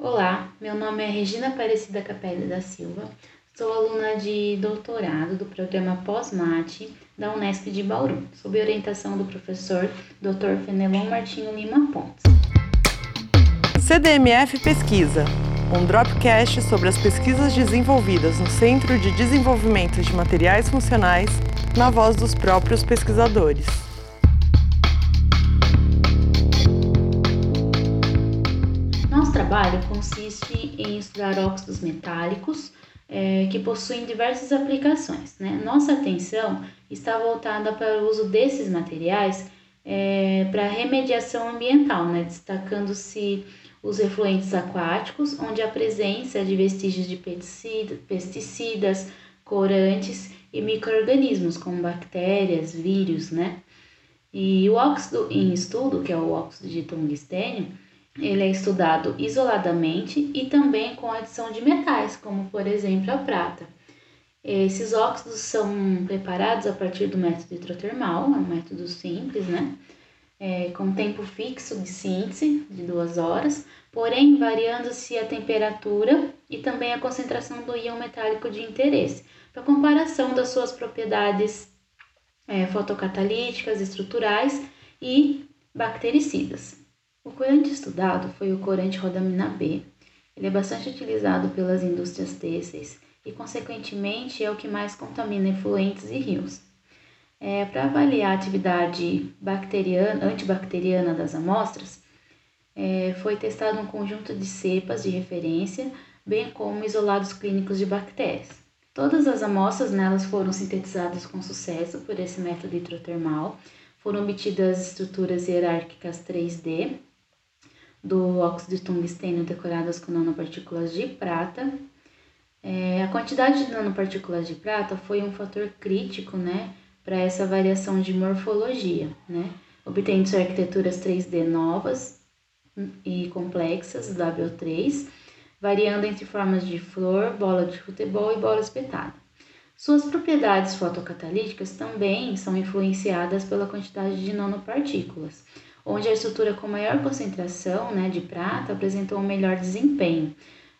Olá, meu nome é Regina Aparecida Capelli da Silva, sou aluna de doutorado do programa Pós-Mate da Unesp de Bauru, sob orientação do professor Dr. Fenelon Martinho Lima Pontes. CDMF Pesquisa, um dropcast sobre as pesquisas desenvolvidas no Centro de Desenvolvimento de Materiais Funcionais, na voz dos próprios pesquisadores. Trabalho consiste em estudar óxidos metálicos é, que possuem diversas aplicações. Né? Nossa atenção está voltada para o uso desses materiais é, para remediação ambiental, né? destacando-se os efluentes aquáticos, onde a presença de vestígios de pesticidas, corantes e micro-organismos, como bactérias, vírus, né? E o óxido em estudo, que é o óxido de tungstênio, ele é estudado isoladamente e também com adição de metais, como por exemplo a prata. Esses óxidos são preparados a partir do método hidrotermal, é um método simples, né? É, com tempo fixo de síntese de duas horas, porém variando-se a temperatura e também a concentração do íon metálico de interesse, para comparação das suas propriedades é, fotocatalíticas, estruturais e bactericidas. O corante estudado foi o corante rodamina B. Ele é bastante utilizado pelas indústrias têxteis e, consequentemente, é o que mais contamina efluentes e rios. É, Para avaliar a atividade bacteriana, antibacteriana das amostras, é, foi testado um conjunto de cepas de referência, bem como isolados clínicos de bactérias. Todas as amostras nelas foram sintetizadas com sucesso por esse método hidrotermal, foram obtidas estruturas hierárquicas 3D do óxido de tungstênio decoradas com nanopartículas de prata. É, a quantidade de nanopartículas de prata foi um fator crítico né, para essa variação de morfologia, né, obtendo arquiteturas 3D novas e complexas, WO3, variando entre formas de flor, bola de futebol e bola espetada. Suas propriedades fotocatalíticas também são influenciadas pela quantidade de nanopartículas, onde a estrutura com maior concentração né, de prata apresentou um melhor desempenho,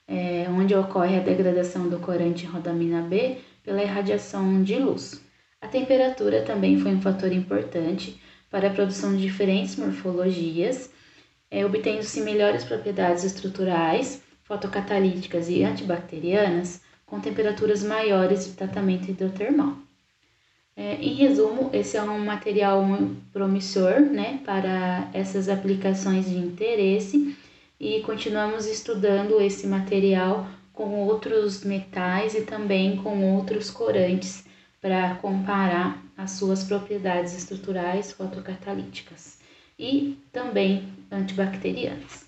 é, onde ocorre a degradação do corante rodamina B pela irradiação de luz. A temperatura também foi um fator importante para a produção de diferentes morfologias, é, obtendo-se melhores propriedades estruturais, fotocatalíticas e antibacterianas com temperaturas maiores de tratamento hidrotermal. É, em resumo, esse é um material promissor né, para essas aplicações de interesse e continuamos estudando esse material com outros metais e também com outros corantes para comparar as suas propriedades estruturais fotocatalíticas e também antibacterianas.